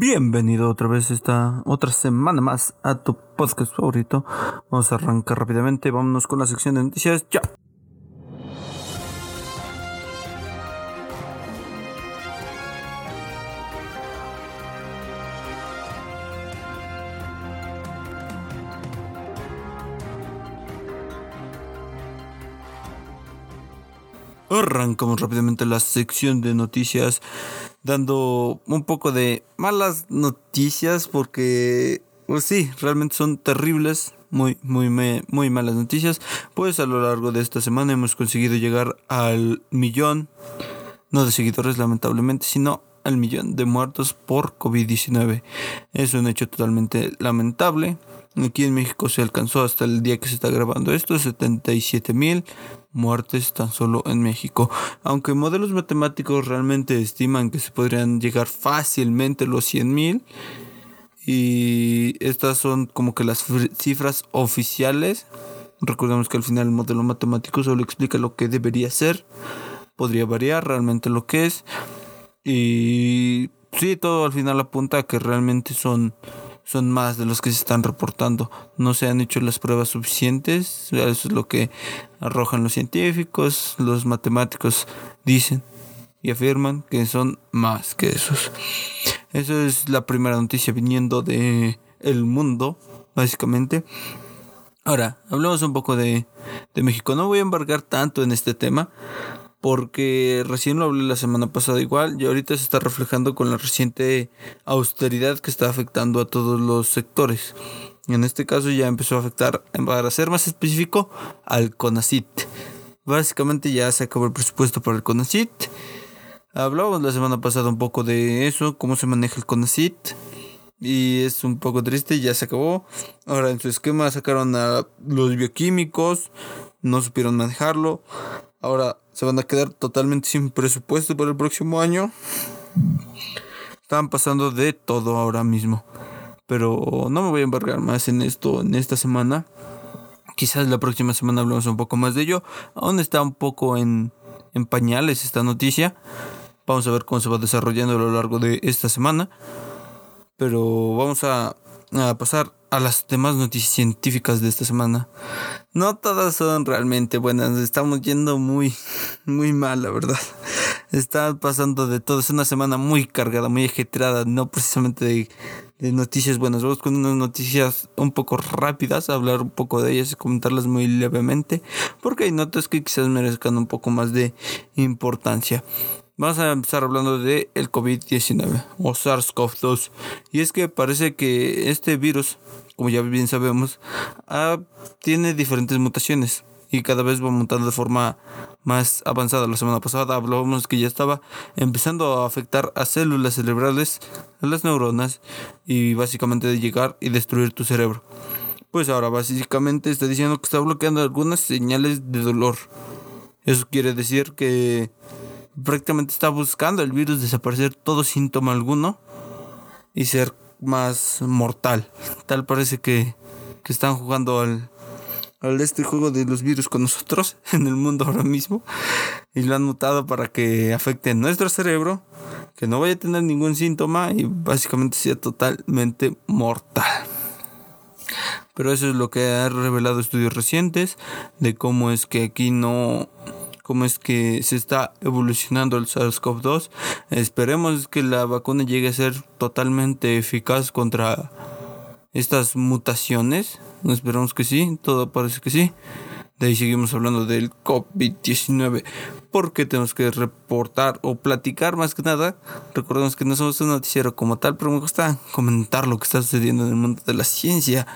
Bienvenido otra vez esta otra semana más a tu podcast favorito. Vamos a arrancar rápidamente, vámonos con la sección de noticias. Ya. Arrancamos rápidamente la sección de noticias dando un poco de malas noticias porque pues sí, realmente son terribles, muy muy muy malas noticias. Pues a lo largo de esta semana hemos conseguido llegar al millón no de seguidores lamentablemente, sino al millón de muertos por COVID-19. Es un hecho totalmente lamentable. Aquí en México se alcanzó hasta el día que se está grabando esto 77 mil muertes tan solo en México. Aunque modelos matemáticos realmente estiman que se podrían llegar fácilmente los 100 mil. Y estas son como que las cifras oficiales. Recordemos que al final el modelo matemático solo explica lo que debería ser. Podría variar realmente lo que es. Y sí, todo al final apunta a que realmente son son más de los que se están reportando. No se han hecho las pruebas suficientes. Eso es lo que arrojan los científicos, los matemáticos dicen y afirman que son más que esos. Eso es la primera noticia viniendo de el mundo, básicamente. Ahora, hablemos un poco de, de México. No voy a embargar tanto en este tema porque recién lo hablé la semana pasada igual y ahorita se está reflejando con la reciente austeridad que está afectando a todos los sectores. En este caso ya empezó a afectar, para ser más específico, al CONACIT. Básicamente ya se acabó el presupuesto para el CONACIT. Hablábamos la semana pasada un poco de eso, cómo se maneja el CONACIT. Y es un poco triste, ya se acabó. Ahora en su esquema sacaron a los bioquímicos, no supieron manejarlo. Ahora se van a quedar totalmente sin presupuesto para el próximo año. Están pasando de todo ahora mismo. Pero no me voy a embargar más en esto en esta semana. Quizás la próxima semana hablemos un poco más de ello. Aún está un poco en, en pañales esta noticia. Vamos a ver cómo se va desarrollando a lo largo de esta semana. Pero vamos a, a pasar a las demás noticias científicas de esta semana. No todas son realmente buenas, estamos yendo muy, muy mal, la verdad. Está pasando de todo, es una semana muy cargada, muy ajetreada, no precisamente de, de noticias buenas. Vamos con unas noticias un poco rápidas, hablar un poco de ellas y comentarlas muy levemente, porque hay notas que quizás merezcan un poco más de importancia. Vamos a empezar hablando de el COVID-19 o SARS-CoV-2. Y es que parece que este virus, como ya bien sabemos, ah, tiene diferentes mutaciones y cada vez va mutando de forma más avanzada. La semana pasada hablábamos que ya estaba empezando a afectar a células cerebrales, a las neuronas y básicamente de llegar y destruir tu cerebro. Pues ahora básicamente está diciendo que está bloqueando algunas señales de dolor. Eso quiere decir que prácticamente está buscando el virus desaparecer todo síntoma alguno y ser más mortal. Tal parece que, que están jugando al, al este juego de los virus con nosotros en el mundo ahora mismo y lo han mutado para que afecte nuestro cerebro, que no vaya a tener ningún síntoma y básicamente sea totalmente mortal. Pero eso es lo que ha revelado estudios recientes de cómo es que aquí no cómo es que se está evolucionando el SARS-CoV-2. Esperemos que la vacuna llegue a ser totalmente eficaz contra estas mutaciones. Esperamos que sí, todo parece que sí. De ahí seguimos hablando del COVID-19 porque tenemos que reportar o platicar más que nada. Recordemos que no somos un noticiero como tal, pero me gusta comentar lo que está sucediendo en el mundo de la ciencia.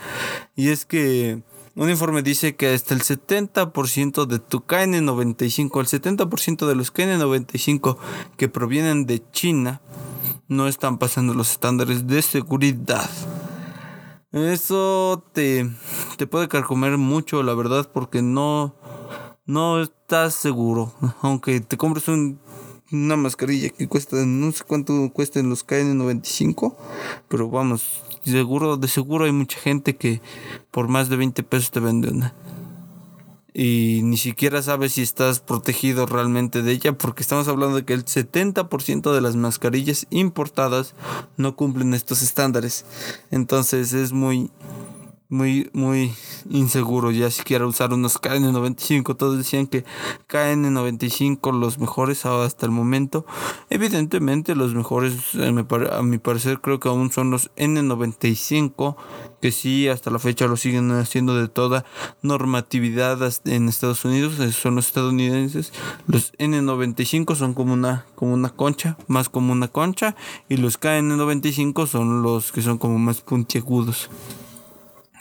Y es que un informe dice que hasta el 70% de tu KN95, el 70% de los KN95 que provienen de China, no están pasando los estándares de seguridad. Eso te, te puede carcomer mucho, la verdad, porque no, no estás seguro. Aunque te compres una mascarilla que cuesta, no sé cuánto cuesten los KN95, pero vamos, seguro, de seguro hay mucha gente que por más de 20 pesos te vende una. y ni siquiera sabes si estás protegido realmente de ella porque estamos hablando de que el 70% de las mascarillas importadas no cumplen estos estándares. Entonces es muy muy, muy inseguro ya siquiera usar unos KN95. Todos decían que KN95 los mejores hasta el momento. Evidentemente los mejores a mi parecer creo que aún son los N95 que sí hasta la fecha lo siguen haciendo de toda normatividad en Estados Unidos. Son los estadounidenses. Los N95 son como una, como una concha, más como una concha. Y los KN95 son los que son como más puntiagudos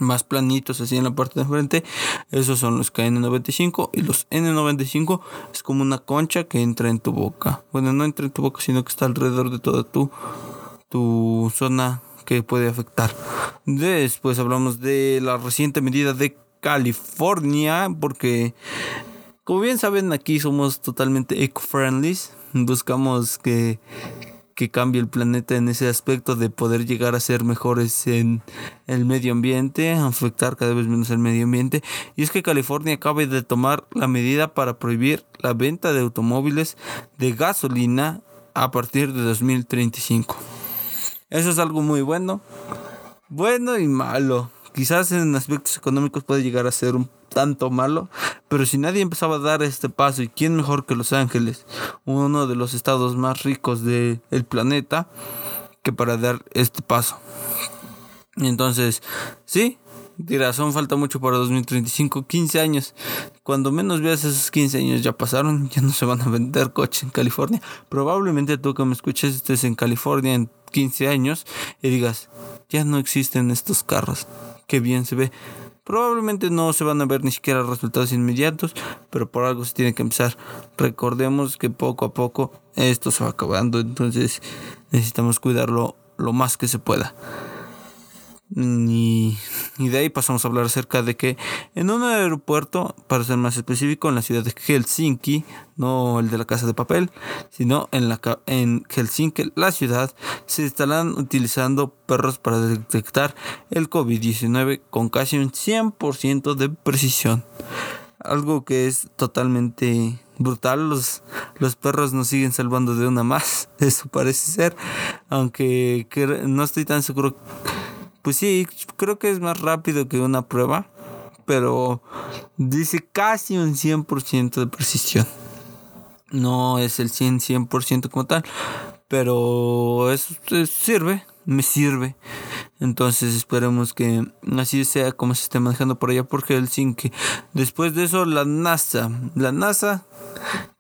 más planitos así en la parte de enfrente. Esos son los KN95 y los N95 es como una concha que entra en tu boca. Bueno, no entra en tu boca, sino que está alrededor de toda tu, tu zona que puede afectar. Después hablamos de la reciente medida de California, porque como bien saben aquí somos totalmente eco-friendly. Buscamos que que cambie el planeta en ese aspecto de poder llegar a ser mejores en el medio ambiente, afectar cada vez menos el medio ambiente. Y es que California acaba de tomar la medida para prohibir la venta de automóviles de gasolina a partir de 2035. Eso es algo muy bueno. Bueno y malo. Quizás en aspectos económicos puede llegar a ser un tanto malo, pero si nadie empezaba a dar este paso, y quién mejor que Los Ángeles, uno de los estados más ricos del planeta, que para dar este paso. Entonces, sí, dirás, son falta mucho para 2035, 15 años. Cuando menos veas esos 15 años ya pasaron, ya no se van a vender coches en California. Probablemente tú que me escuches estés en California en 15 años y digas, ya no existen estos carros. Qué bien se ve. Probablemente no se van a ver ni siquiera resultados inmediatos, pero por algo se tiene que empezar. Recordemos que poco a poco esto se va acabando, entonces necesitamos cuidarlo lo más que se pueda. Y, de ahí pasamos a hablar acerca de que en un aeropuerto, para ser más específico, en la ciudad de Helsinki, no el de la casa de papel, sino en, la, en Helsinki, la ciudad, se estarán utilizando perros para detectar el COVID-19 con casi un 100% de precisión. Algo que es totalmente brutal. Los, los perros nos siguen salvando de una más, eso parece ser. Aunque no estoy tan seguro pues sí, creo que es más rápido que una prueba, pero dice casi un 100% de precisión. No es el 100, 100% como tal, pero eso, sirve, me sirve. Entonces esperemos que así sea como se esté manejando por allá por Helsinki. Después de eso, la NASA. La NASA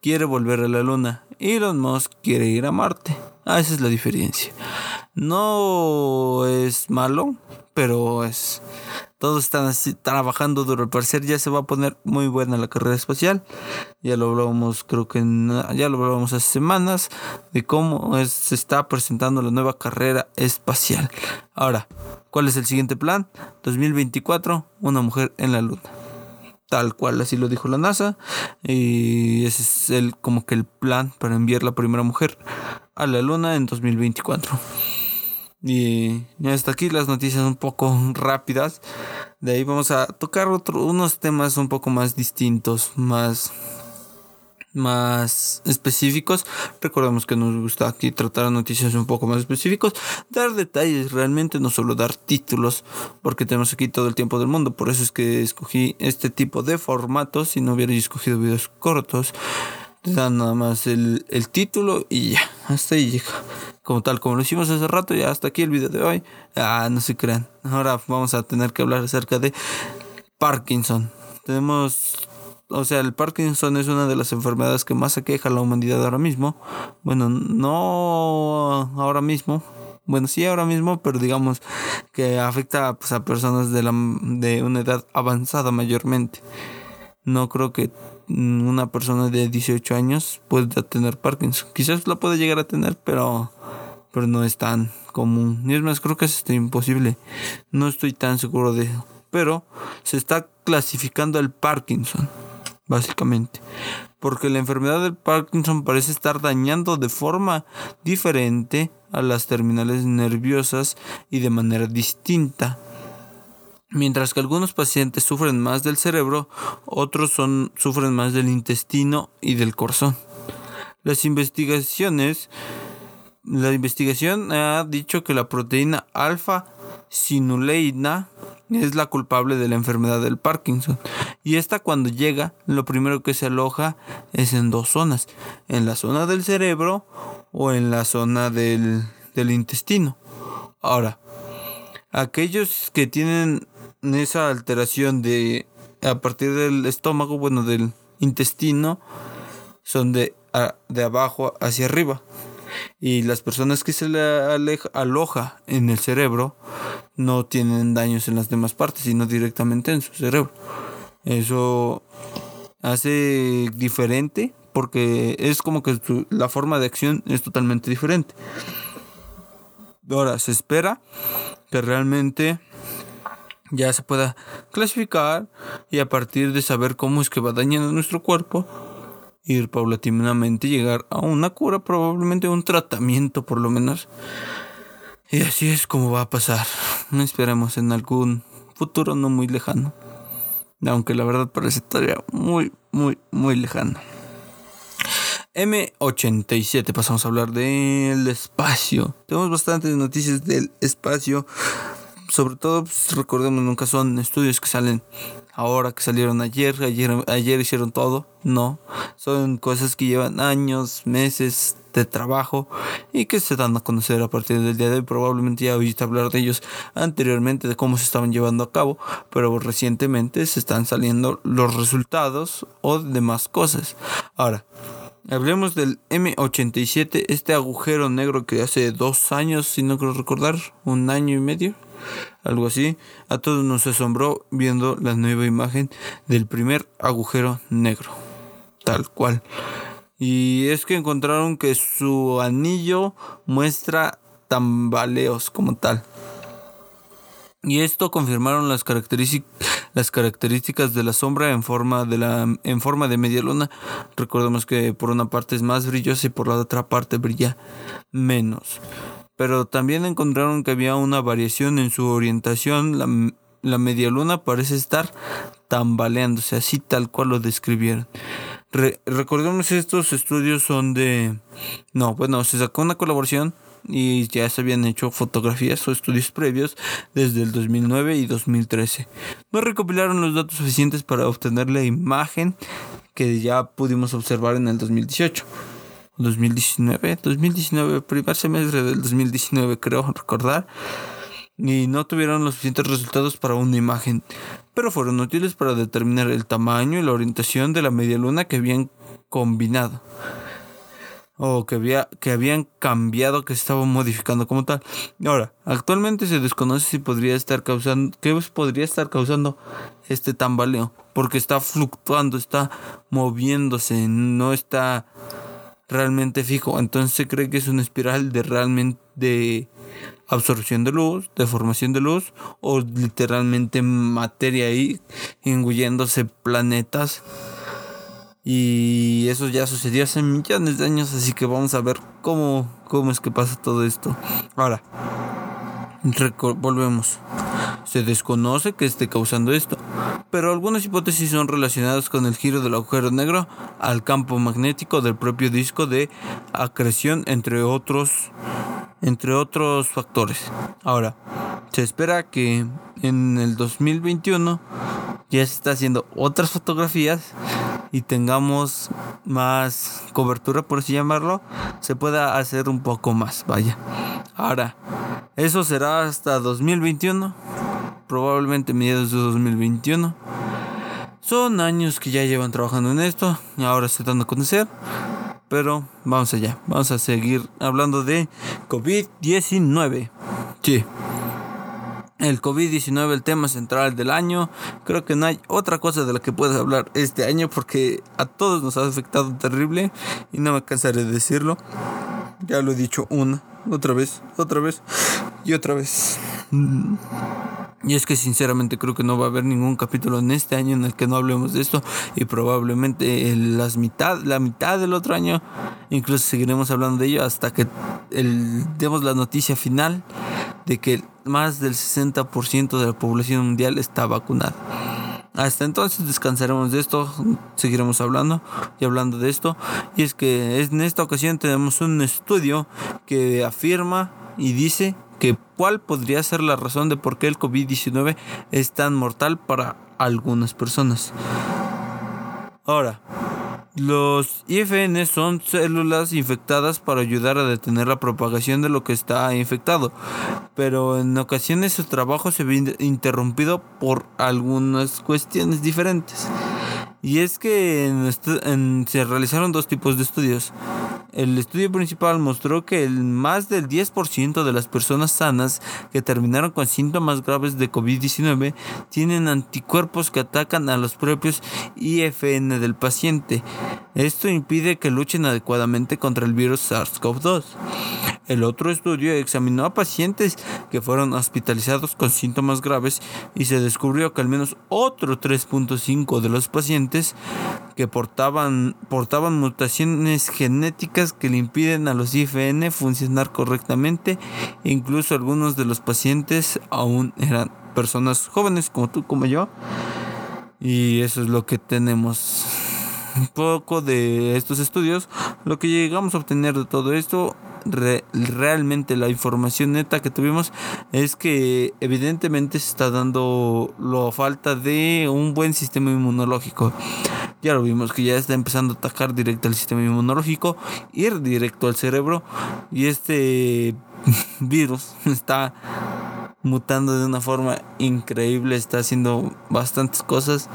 quiere volver a la Luna. Elon Musk quiere ir a Marte. Ah, esa es la diferencia. No es malo, pero es. Todos están así, trabajando duro. Al parecer ya se va a poner muy buena la carrera espacial. Ya lo hablábamos, creo que ya lo hablábamos hace semanas, de cómo se está presentando la nueva carrera espacial. Ahora, ¿cuál es el siguiente plan? 2024, una mujer en la luna tal cual así lo dijo la NASA y ese es el como que el plan para enviar la primera mujer a la luna en 2024 y hasta aquí las noticias un poco rápidas de ahí vamos a tocar otro, unos temas un poco más distintos más más específicos. Recordemos que nos gusta aquí tratar noticias un poco más específicos, dar detalles realmente, no solo dar títulos, porque tenemos aquí todo el tiempo del mundo. Por eso es que escogí este tipo de formatos. Si no hubiera escogido videos cortos, te dan nada más el, el título y ya, hasta ahí llega. Como tal, como lo hicimos hace rato, ya hasta aquí el video de hoy. Ah, no se crean. Ahora vamos a tener que hablar acerca de Parkinson. Tenemos o sea, el Parkinson es una de las enfermedades que más aqueja a la humanidad ahora mismo. Bueno, no ahora mismo. Bueno, sí ahora mismo, pero digamos que afecta pues, a personas de, la, de una edad avanzada mayormente. No creo que una persona de 18 años pueda tener Parkinson. Quizás la puede llegar a tener, pero, pero no es tan común. Y es más, creo que es imposible. No estoy tan seguro de eso. Pero se está clasificando el Parkinson básicamente. Porque la enfermedad del Parkinson parece estar dañando de forma diferente a las terminales nerviosas y de manera distinta. Mientras que algunos pacientes sufren más del cerebro, otros son, sufren más del intestino y del corazón. Las investigaciones, la investigación ha dicho que la proteína alfa sinuleina es la culpable de la enfermedad del Parkinson. Y esta cuando llega, lo primero que se aloja es en dos zonas, en la zona del cerebro o en la zona del, del intestino. Ahora, aquellos que tienen esa alteración de a partir del estómago, bueno, del intestino, son de, de abajo hacia arriba. Y las personas que se le aloja en el cerebro no tienen daños en las demás partes, sino directamente en su cerebro. Eso hace diferente porque es como que la forma de acción es totalmente diferente. Ahora, se espera que realmente ya se pueda clasificar y a partir de saber cómo es que va dañando nuestro cuerpo, ir paulatinamente llegar a una cura, probablemente un tratamiento por lo menos. Y así es como va a pasar. Esperemos en algún futuro no muy lejano. Aunque la verdad parece todavía muy, muy, muy lejano. M87, pasamos a hablar del espacio. Tenemos bastantes noticias del espacio sobre todo pues, recordemos nunca son estudios que salen ahora que salieron ayer, ayer ayer hicieron todo. No son cosas que llevan años meses de trabajo y que se dan a conocer a partir del día de hoy. Probablemente ya oíste hablar de ellos anteriormente de cómo se estaban llevando a cabo pero recientemente se están saliendo los resultados o demás cosas. Ahora Hablemos del M87, este agujero negro que hace dos años, si no quiero recordar, un año y medio, algo así. A todos nos asombró viendo la nueva imagen del primer agujero negro, tal cual. Y es que encontraron que su anillo muestra tambaleos como tal. Y esto confirmaron las, características de la sombra en forma de, en forma de media luna. Recordemos que por una parte es más brillosa y por la otra parte brilla menos pero también encontraron que había una variación en su orientación. La, la media luna parece estar tambaleándose, así tal cual lo describieron. recordemos estos estudios son de... No, bueno, se sacó una colaboración y ya se habían hecho fotografías o estudios previos desde el 2009 y 2013. No recopilaron los datos suficientes para obtener la imagen que ya pudimos observar en el 2018. 2019, 2019, primer semestre del 2019 creo recordar, y no tuvieron los suficientes resultados para una imagen, pero fueron útiles para determinar el tamaño y la orientación de la media luna que habían combinado o que, había, que habían cambiado, que se estaban modificando como tal. Ahora, actualmente se desconoce si podría estar causando, qué podría estar causando este tambaleo, porque está fluctuando, está moviéndose, no está realmente fijo. Entonces se cree que es una espiral de realmente absorción de luz, de formación de luz o literalmente materia ahí engulléndose planetas. Y eso ya sucedió hace millones de años, así que vamos a ver cómo, cómo es que pasa todo esto. Ahora, volvemos. Se desconoce que esté causando esto, pero algunas hipótesis son relacionadas con el giro del agujero negro al campo magnético del propio disco de acreción, entre otros, entre otros factores. Ahora, se espera que en el 2021 ya se está haciendo otras fotografías y tengamos más cobertura, por así llamarlo, se pueda hacer un poco más, vaya. Ahora, eso será hasta 2021, probablemente mediados de 2021. Son años que ya llevan trabajando en esto y ahora se están a conocer. Pero vamos allá, vamos a seguir hablando de COVID-19. Sí el COVID-19 el tema central del año. Creo que no hay otra cosa de la que puedas hablar este año porque a todos nos ha afectado terrible y no me cansaré de decirlo. Ya lo he dicho una, otra vez, otra vez y otra vez. Mm. Y es que sinceramente creo que no va a haber ningún capítulo en este año en el que no hablemos de esto y probablemente en las mitad, la mitad del otro año incluso seguiremos hablando de ello hasta que el, demos la noticia final de que más del 60% de la población mundial está vacunada. Hasta entonces descansaremos de esto, seguiremos hablando y hablando de esto. Y es que en esta ocasión tenemos un estudio que afirma y dice que cuál podría ser la razón de por qué el COVID-19 es tan mortal para algunas personas. Ahora, los IFN son células infectadas para ayudar a detener la propagación de lo que está infectado, pero en ocasiones su trabajo se ve interrumpido por algunas cuestiones diferentes. Y es que se realizaron dos tipos de estudios. El estudio principal mostró que el más del 10% de las personas sanas que terminaron con síntomas graves de COVID-19 tienen anticuerpos que atacan a los propios IFN del paciente. Esto impide que luchen adecuadamente contra el virus SARS-CoV-2. El otro estudio examinó a pacientes que fueron hospitalizados con síntomas graves y se descubrió que al menos otro 3.5 de los pacientes que portaban, portaban mutaciones genéticas que le impiden a los IFN funcionar correctamente. Incluso algunos de los pacientes aún eran personas jóvenes como tú, como yo. Y eso es lo que tenemos poco de estos estudios. Lo que llegamos a obtener de todo esto realmente la información neta que tuvimos es que evidentemente se está dando la falta de un buen sistema inmunológico. Ya lo vimos que ya está empezando a atacar directo al sistema inmunológico, ir directo al cerebro y este virus está mutando de una forma increíble, está haciendo bastantes cosas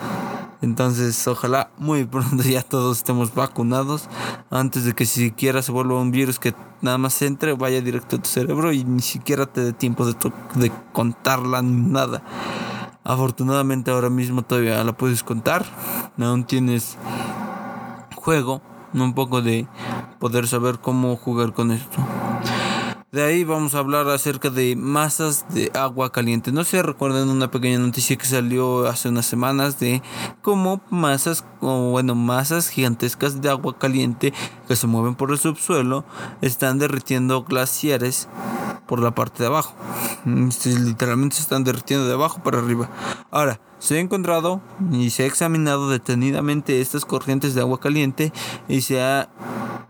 entonces, ojalá muy pronto ya todos estemos vacunados antes de que siquiera se vuelva un virus que nada más entre, vaya directo a tu cerebro y ni siquiera te dé tiempo de, de contarla nada. Afortunadamente ahora mismo todavía la puedes contar, aún tienes juego, un poco de poder saber cómo jugar con esto. De ahí vamos a hablar acerca de masas de agua caliente. No sé, recuerdan una pequeña noticia que salió hace unas semanas de cómo masas, o bueno, masas gigantescas de agua caliente que se mueven por el subsuelo están derritiendo glaciares por la parte de abajo. Mm, literalmente se están derritiendo de abajo para arriba. Ahora, se ha encontrado y se ha examinado detenidamente estas corrientes de agua caliente y se ha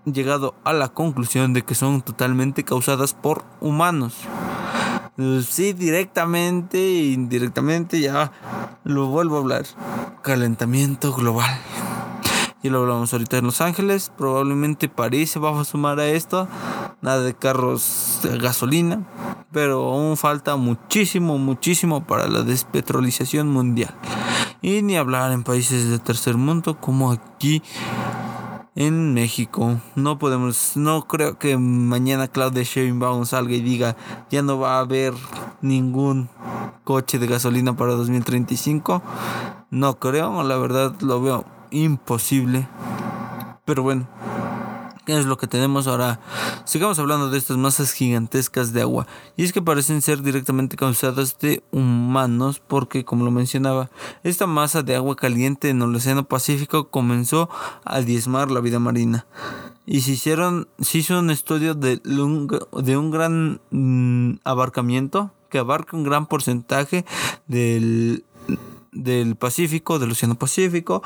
llegado a la conclusión de que son totalmente causadas por humanos. Sí, directamente e indirectamente ya lo vuelvo a hablar. Calentamiento global. Y lo hablamos ahorita en Los Ángeles. Probablemente París se va a sumar a esto. Nada de carros de gasolina. Pero aún falta muchísimo, muchísimo para la despetrolización mundial. Y ni hablar en países de tercer mundo como aquí en México. No podemos, no creo que mañana Claudia Sheinbaum salga y diga ya no va a haber ningún coche de gasolina para 2035. No creo, la verdad lo veo imposible. Pero bueno, ¿qué es lo que tenemos ahora? Sigamos hablando de estas masas gigantescas de agua. Y es que parecen ser directamente causadas de humanos porque, como lo mencionaba, esta masa de agua caliente en el Océano Pacífico comenzó a diezmar la vida marina. Y se hicieron, se hizo un estudio de un, de un gran mm, abarcamiento que abarca un gran porcentaje del, del Pacífico, del Océano Pacífico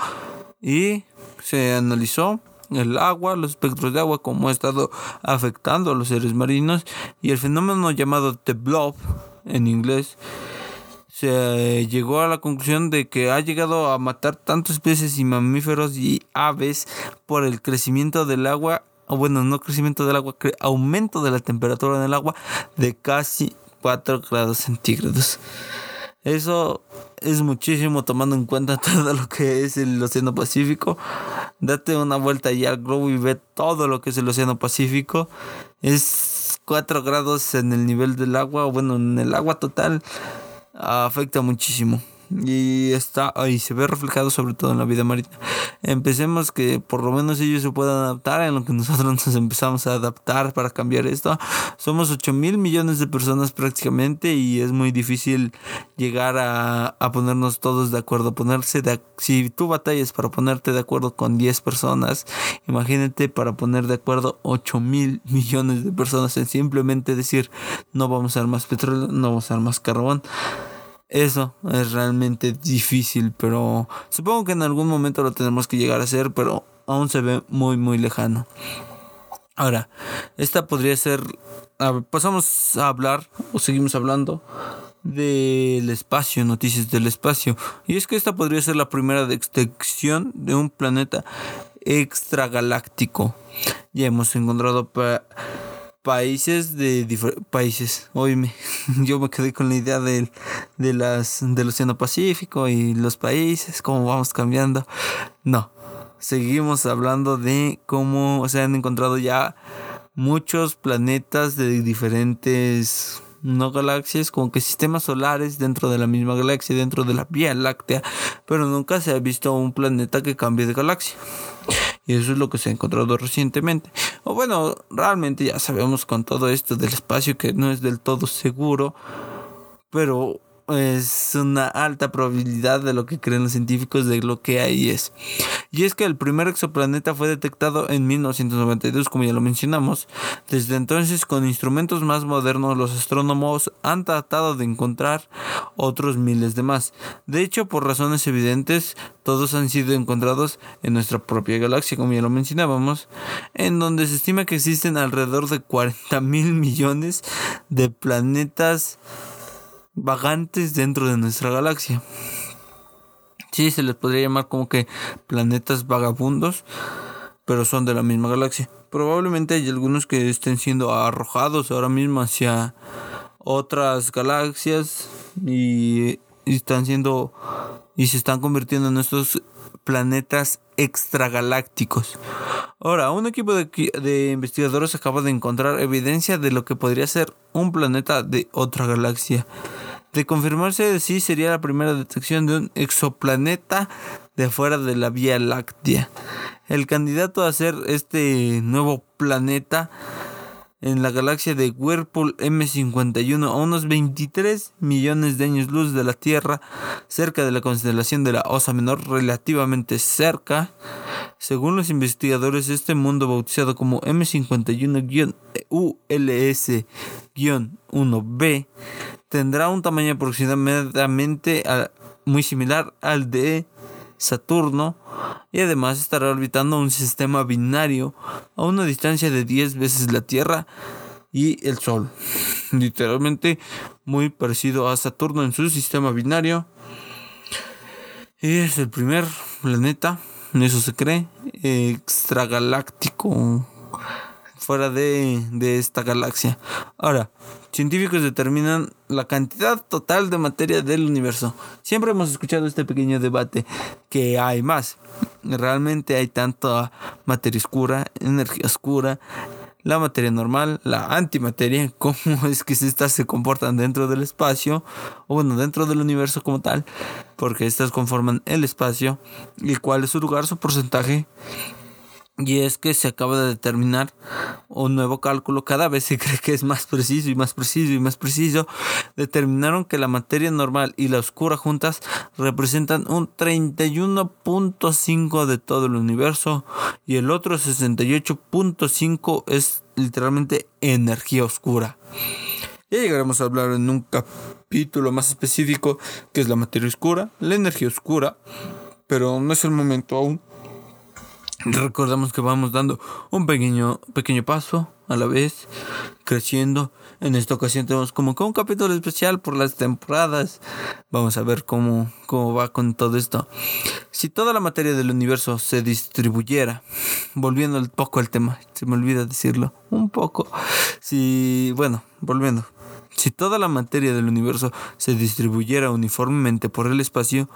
y se analizó el agua, los espectros de agua, cómo ha estado afectando a los seres marinos y el fenómeno llamado The Blob en inglés se llegó a la conclusión de que ha llegado a matar tantos peces y mamíferos y aves por el crecimiento del agua, o bueno, no crecimiento del agua, aumento de la temperatura en el agua de casi 4 grados centígrados. Eso es muchísimo tomando en cuenta todo lo que es el Océano Pacífico. Date una vuelta allá al globo y ve todo lo que es el Océano Pacífico. Es 4 grados en el nivel del agua, bueno, en el agua total. Afecta muchísimo. Y está ahí se ve reflejado sobre todo en la vida marítima. Empecemos que por lo menos ellos se puedan adaptar en lo que nosotros nos empezamos a adaptar para cambiar esto. Somos 8 mil millones de personas prácticamente y es muy difícil llegar a, a ponernos todos de acuerdo, ponerse de si tú batallas para ponerte de acuerdo con 10 personas, imagínate para poner de acuerdo 8 mil millones de personas en simplemente decir no vamos a dar más petróleo, no vamos a dar más carbón. Eso es realmente difícil, pero supongo que en algún momento lo tenemos que llegar a hacer, pero aún se ve muy, muy lejano. Ahora, esta podría ser... pasamos a hablar, o seguimos hablando, del espacio, noticias del espacio. Y es que esta podría ser la primera detección de un planeta extragaláctico. Ya hemos encontrado países de países. Oíme, yo me quedé con la idea de, de las del Océano Pacífico y los países, cómo vamos cambiando. No, seguimos hablando de cómo se han encontrado ya muchos planetas de diferentes no galaxias, como que sistemas solares dentro de la misma galaxia, dentro de la Vía Láctea, pero nunca se ha visto un planeta que cambie de galaxia. Y eso es lo que se ha encontrado recientemente. O bueno, realmente ya sabemos con todo esto del espacio que no es del todo seguro, pero es una alta probabilidad de lo que creen los científicos de lo que ahí es. Y es que el primer exoplaneta fue detectado en 1992, como ya lo mencionamos. Desde entonces, con instrumentos más modernos, los astrónomos han tratado de encontrar otros miles de más. De hecho, por razones evidentes, todos han sido encontrados en nuestra propia galaxia, como ya lo mencionábamos, en donde se estima que existen alrededor de 40 mil millones de planetas vagantes dentro de nuestra galaxia. Sí, se les podría llamar como que planetas vagabundos, pero son de la misma galaxia. Probablemente hay algunos que estén siendo arrojados ahora mismo hacia otras galaxias y, están siendo y se están convirtiendo en estos planetas extragalácticos. Ahora, un equipo de, investigadores acaba de encontrar evidencia de lo que podría ser un planeta de otra galaxia. De confirmarse, sí sería la primera detección de un exoplaneta de fuera de la Vía Láctea. El candidato a ser este nuevo planeta en la galaxia de Whirlpool M51 a unos 23 millones de años luz de la Tierra, cerca de la constelación de la Osa Menor, relativamente cerca. Según los investigadores, este mundo bautizado como M51-ULS-1b tendrá un tamaño aproximadamente muy similar al de Saturno y además estará orbitando un sistema binario a una distancia de 10 veces la Tierra y el Sol. Literalmente muy parecido a Saturno en su sistema binario. Y es el primer planeta, eso se cree, extragaláctico fuera de, de esta galaxia. Ahora, científicos determinan la cantidad total de materia del universo. Siempre hemos escuchado este pequeño debate que hay más. Realmente hay tanta materia oscura, energía oscura, la materia normal, la antimateria, cómo es que estas se comportan dentro del espacio, o bueno, dentro del universo como tal, porque estas conforman el espacio, y cuál es su lugar, su porcentaje y es que se acaba de determinar un nuevo cálculo, cada vez se cree que es más preciso y más preciso y más preciso. Determinaron que la materia normal y la oscura juntas representan un 31.5 de todo el universo y el otro 68.5 es literalmente energía oscura. Ya llegaremos a hablar en un capítulo más específico que es la materia oscura, la energía oscura, pero no es el momento aún. Recordamos que vamos dando un pequeño, pequeño paso a la vez, creciendo. En esta ocasión tenemos como que un capítulo especial por las temporadas. Vamos a ver cómo, cómo va con todo esto. Si toda la materia del universo se distribuyera, volviendo un poco al tema, se me olvida decirlo, un poco. Si, bueno, volviendo. Si toda la materia del universo se distribuyera uniformemente por el espacio,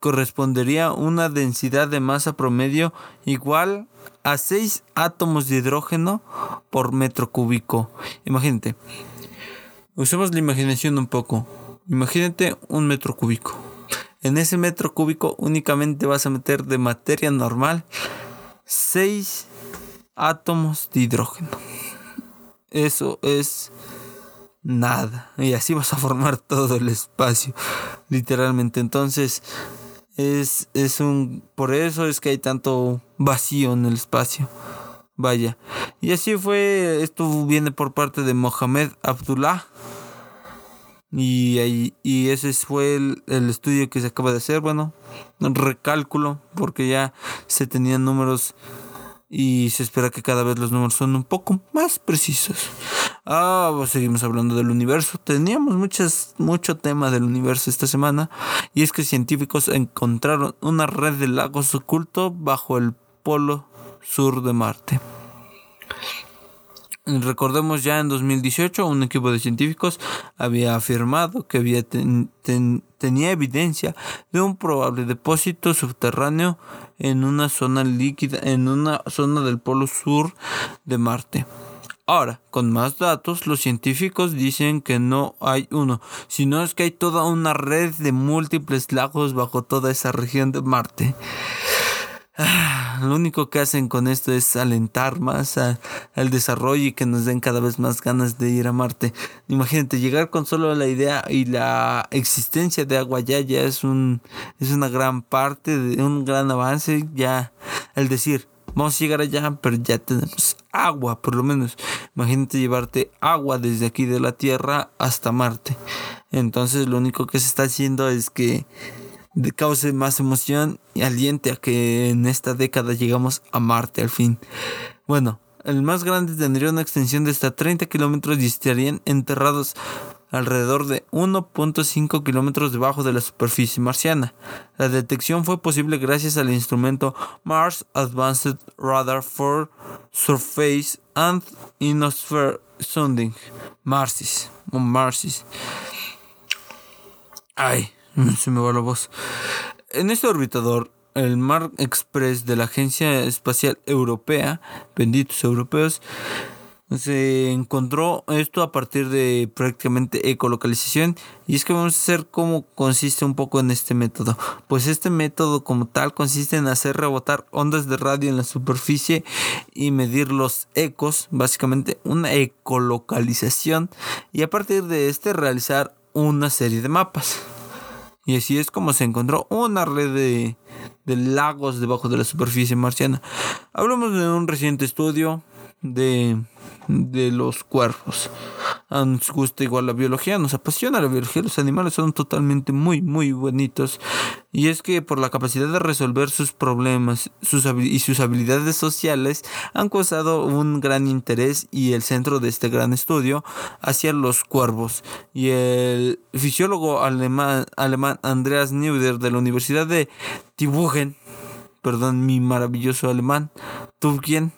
correspondería una densidad de masa promedio igual a 6 átomos de hidrógeno por metro cúbico. Imagínate. Usemos la imaginación un poco. Imagínate un metro cúbico. En ese metro cúbico únicamente vas a meter de materia normal 6 átomos de hidrógeno. Eso es nada. Y así vas a formar todo el espacio, literalmente. Entonces, es, es un... Por eso es que hay tanto vacío en el espacio. Vaya. Y así fue, esto viene por parte de Mohamed Abdullah. Y, y ese fue el, el, estudio que se acaba de hacer. Bueno, recálculo, porque ya se tenían números y se espera que cada vez los números son un poco más precisos. Ah, pues seguimos hablando del universo. Teníamos muchas, mucho tema del universo esta semana y es que científicos encontraron una red de lagos ocultos bajo el polo sur de Marte. Recordemos ya en 2018 un equipo de científicos había afirmado que había tenía evidencia de un probable depósito subterráneo en una zona líquida en una zona del polo sur de Marte. Ahora, con más datos, los científicos dicen que no hay uno, sino es que hay toda una red de múltiples lagos bajo toda esa región de Marte. Ah, lo único que hacen con esto es alentar más al desarrollo y que nos den cada vez más ganas de ir a Marte. Imagínate, llegar con solo la idea y la existencia de agua ya, ya es, un, es una gran parte, de un gran avance. Ya el decir, vamos a llegar allá, pero ya tenemos agua, por lo menos. Imagínate llevarte agua desde aquí de la Tierra hasta Marte. Entonces lo único que se está haciendo es que cause más emoción y aliente a que en esta década llegamos a Marte al fin. Bueno, el más grande tendría una extensión de hasta 30 kilómetros y estarían enterrados alrededor de 1.5 kilómetros debajo de la superficie marciana. La detección fue posible gracias al instrumento Mars Advanced Radar for Surface and Ionosphere Sounding, MARSIS, MARSIS. Ay, Se me va la voz. En este orbitador, el Mar Express de la Agencia Espacial Europea, benditos europeos, se encontró esto a partir de prácticamente ecolocalización. Y es que vamos a hacer cómo consiste un poco en este método. Pues este método como tal consiste en hacer rebotar ondas de radio en la superficie y medir los ecos básicamente una ecolocalización y a partir de este realizar una serie de mapas y así es como se encontró una red de, lagos debajo de la superficie marciana. Hablamos de un reciente estudio de, de los cuervos nos gusta igual la biología, nos apasiona la biología, los animales son totalmente muy, muy bonitos. Y es que por la capacidad de resolver sus problemas sus y sus habilidades sociales han causado un gran interés y el centro de este gran estudio hacia los cuervos. Y el fisiólogo alemán, alemán Andreas Neuder de la Universidad de Tübingen, perdón mi maravilloso alemán, Tübingen,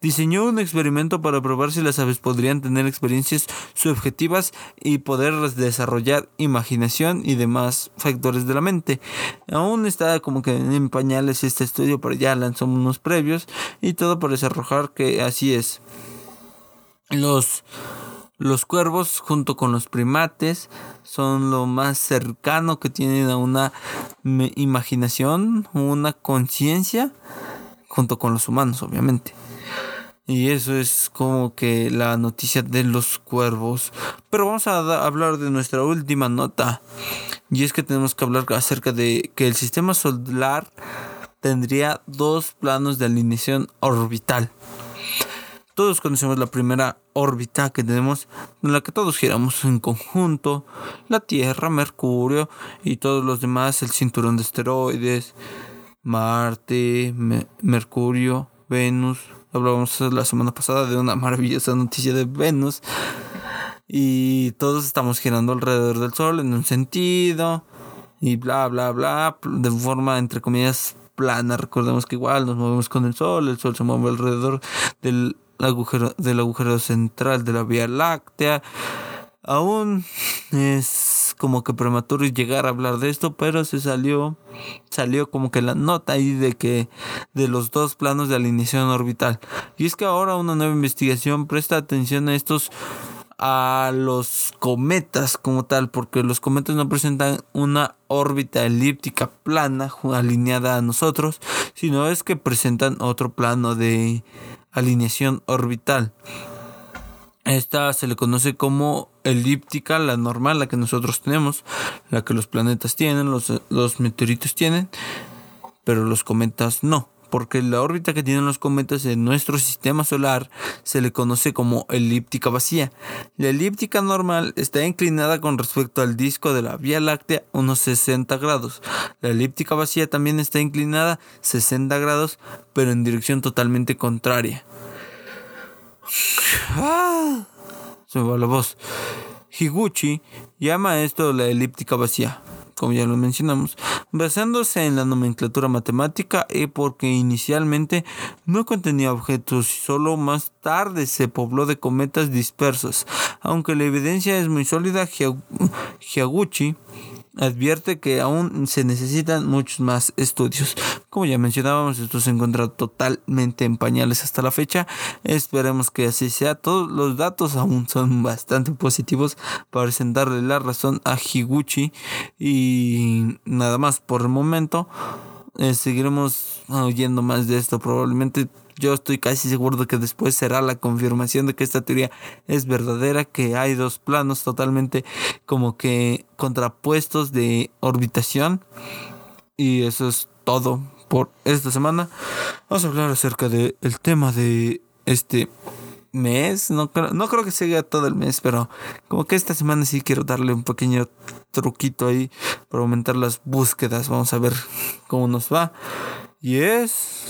diseñó un experimento para probar si las aves podrían tener experiencias subjetivas y poder desarrollar imaginación y demás factores de la mente. Aún está como que en pañales este estudio, pero ya lanzó unos previos y todo parece arrojar que así es. Los los cuervos junto con los primates son lo más cercano que tienen a una imaginación, una conciencia, junto con los humanos obviamente. Y eso es como que la noticia de los cuervos. Pero vamos a hablar de nuestra última nota. Y es que tenemos que hablar acerca de que el sistema solar tendría dos planos de alineación orbital. Todos conocemos la primera órbita que tenemos, en la que todos giramos en conjunto, la Tierra, Mercurio y todos los demás, el cinturón de esteroides, Marte, Mercurio, Venus, Hablábamos la semana pasada de una maravillosa noticia de Venus. Y todos estamos girando alrededor del Sol en un sentido. Y bla, bla, bla. De forma, entre comillas, plana. Recordemos que igual nos movemos con el Sol. El Sol se mueve alrededor del agujero, del agujero central de la Vía Láctea. Aún como que prematuro llegar a hablar de esto, pero se salió, salió como que la nota ahí de que de los dos planos de alineación orbital. Y es que ahora una nueva investigación presta atención a estos a los cometas como tal, porque los cometas no presentan una órbita elíptica plana alineada a nosotros, sino es que presentan otro plano de alineación orbital. Esta se le conoce como elíptica, la normal, la que nosotros tenemos, la que los planetas tienen, los, los meteoritos tienen, pero los cometas no porque la órbita que tienen los cometas en nuestro sistema solar se le conoce como elíptica vacía. La elíptica normal está inclinada con respecto al disco de la Vía Láctea unos 60 grados. La elíptica vacía también está inclinada 60 grados, pero en dirección totalmente contraria. Ah, se la voz. Higuchi llama esto la elíptica vacía como ya lo mencionamos, basándose en la nomenclatura matemática y porque inicialmente no contenía objetos y solo más tarde se pobló de cometas dispersos. Aunque la evidencia es muy sólida, Hyaguchi advierte que aún se necesitan muchos más estudios. Como ya mencionábamos, esto se encuentra totalmente en pañales hasta la fecha. Esperemos que así sea. Todos los datos aún son bastante positivos para darle la razón a Higuchi. Y nada más por el momento. Eh, seguiremos oyendo más de esto probablemente yo estoy casi seguro de que después será la confirmación de que esta teoría es verdadera, que hay dos planos totalmente como que contrapuestos de orbitación. Y eso es todo por esta semana. Vamos a hablar acerca del tema de este mes. No no creo que sea todo el mes, pero como que esta semana sí quiero darle un pequeño truquito ahí para aumentar las búsquedas. Vamos a ver cómo nos va. Y es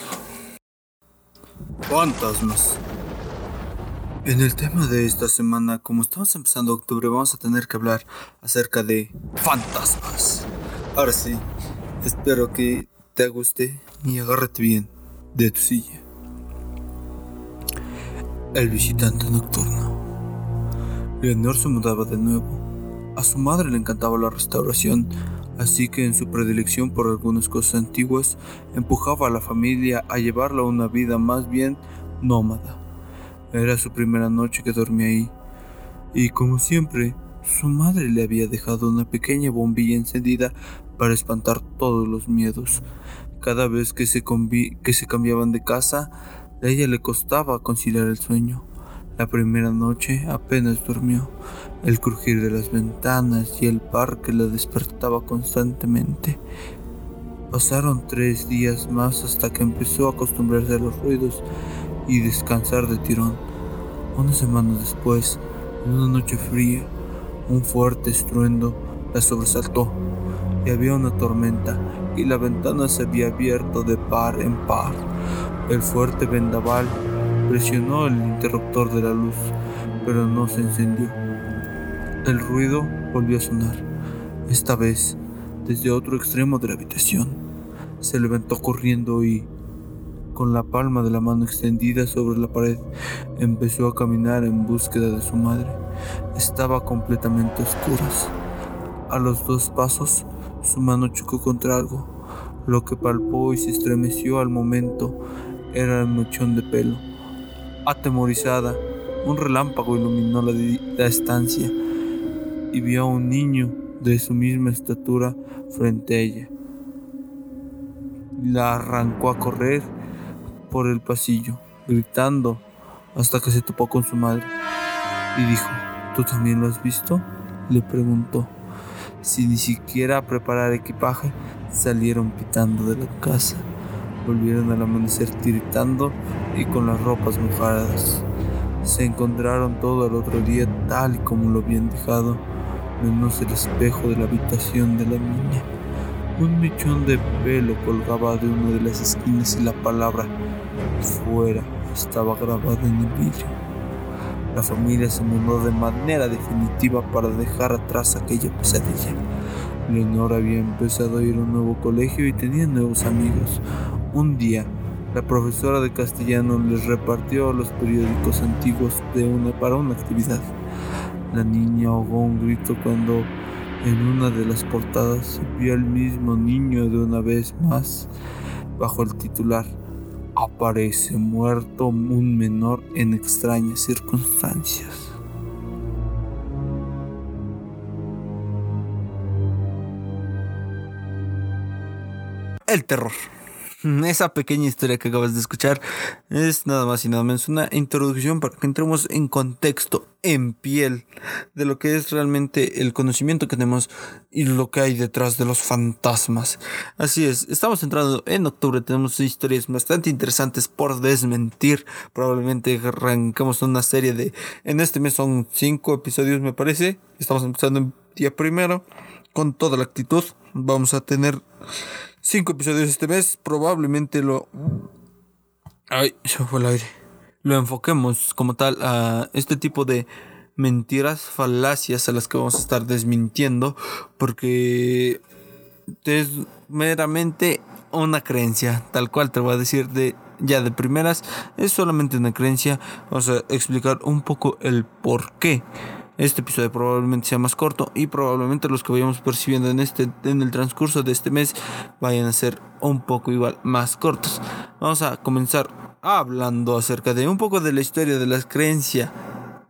fantasmas. En el tema de esta semana, como estamos empezando octubre, vamos a tener que hablar acerca de fantasmas. Ahora sí, espero que te guste y agárrate bien de tu silla. El visitante nocturno. Leonor se mudaba de nuevo. A su madre le encantaba la restauración así que en su predilección por algunas cosas antiguas empujaba a la familia a llevarla a una vida más bien nómada. Era su primera noche que dormía ahí, y como siempre, su madre le había dejado una pequeña bombilla encendida para espantar todos los miedos. Cada vez que se, que se cambiaban de casa, a ella le costaba conciliar el sueño. La primera noche apenas durmió. El crujir de las ventanas y el parque la despertaba constantemente. Pasaron tres días más hasta que empezó a acostumbrarse a los ruidos y descansar de tirón. Unas semanas después, en una noche fría, un fuerte estruendo la sobresaltó y había una tormenta y la ventana se había abierto de par en par. El fuerte vendaval Presionó el interruptor de la luz, pero no se encendió. El ruido volvió a sonar, esta vez desde otro extremo de la habitación. Se levantó corriendo y, con la palma de la mano extendida sobre la pared, empezó a caminar en búsqueda de su madre. Estaba completamente oscuras. A los dos pasos, su mano chocó contra algo. Lo que palpó y se estremeció al momento era el mechón de pelo Atemorizada, un relámpago iluminó la, estancia y vio a un niño de su misma estatura frente a ella. La arrancó a correr por el pasillo, gritando hasta que se topó con su madre. Y dijo, ¿tú también lo has visto? Le preguntó. Si ni siquiera preparar equipaje, salieron pitando de la casa. Volvieron al amanecer tiritando y con las ropas mojadas. Se encontraron todo el otro día tal y como lo habían dejado, menos el espejo de la habitación de la niña. Un mechón de pelo colgaba de una de las esquinas y la palabra fuera estaba grabada en el vidrio. La familia se mudó de manera definitiva para dejar atrás aquella pesadilla. Leonor había empezado a ir a un nuevo colegio y tenía nuevos amigos. Un día, la profesora de castellano les repartió los periódicos antiguos de una para una actividad. La niña ahogó un grito cuando en una de las portadas vio al mismo niño de una vez más bajo el titular Aparece muerto un menor en extrañas circunstancias. El terror. Esa pequeña historia que acabas de escuchar es nada más y nada menos una introducción para que entremos en contexto, en piel, de lo que es realmente el conocimiento que tenemos y lo que hay detrás de los fantasmas. Así es, estamos entrando en octubre, tenemos historias bastante interesantes por desmentir. Probablemente arrancamos una serie de... En este mes son cinco episodios me parece. Estamos empezando el día primero con toda la actitud. Vamos a tener cinco episodios este mes. Probablemente lo. Ay, se fue el aire. Lo enfoquemos como tal a este tipo de mentiras, falacias a las que vamos a estar desmintiendo. Porque es meramente una creencia. Tal cual te voy a decir de ya de primeras. Es solamente una creencia. Vamos a explicar un poco el por qué este episodio probablemente sea más corto y probablemente los que vayamos percibiendo en este en el transcurso de este mes vayan a ser un poco igual más cortos. Vamos a comenzar hablando acerca de un poco de la historia de la creencia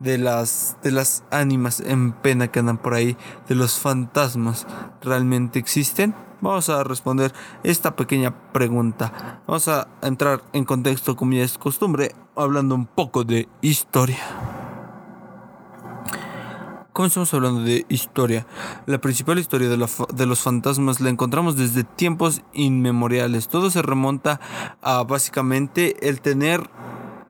de las de las ánimas en pena que andan por ahí, de los fantasmas, ¿realmente existen? Vamos a responder esta pequeña pregunta. Vamos a entrar en contexto como ya es costumbre, hablando un poco de historia. Comenzamos hablando de historia. La principal historia de, los fantasmas la encontramos desde tiempos inmemoriales. Todo se remonta a básicamente el tener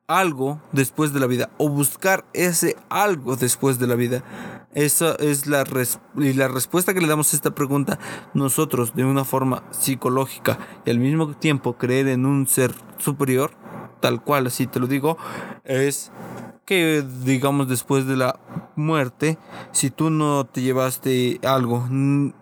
algo después de la vida o buscar ese algo después de la vida. Esa es la, y la respuesta que le damos a esta pregunta nosotros de una forma psicológica y al mismo tiempo creer en un ser superior, tal cual así te lo digo, es que digamos después de la muerte, si tú no te llevaste algo,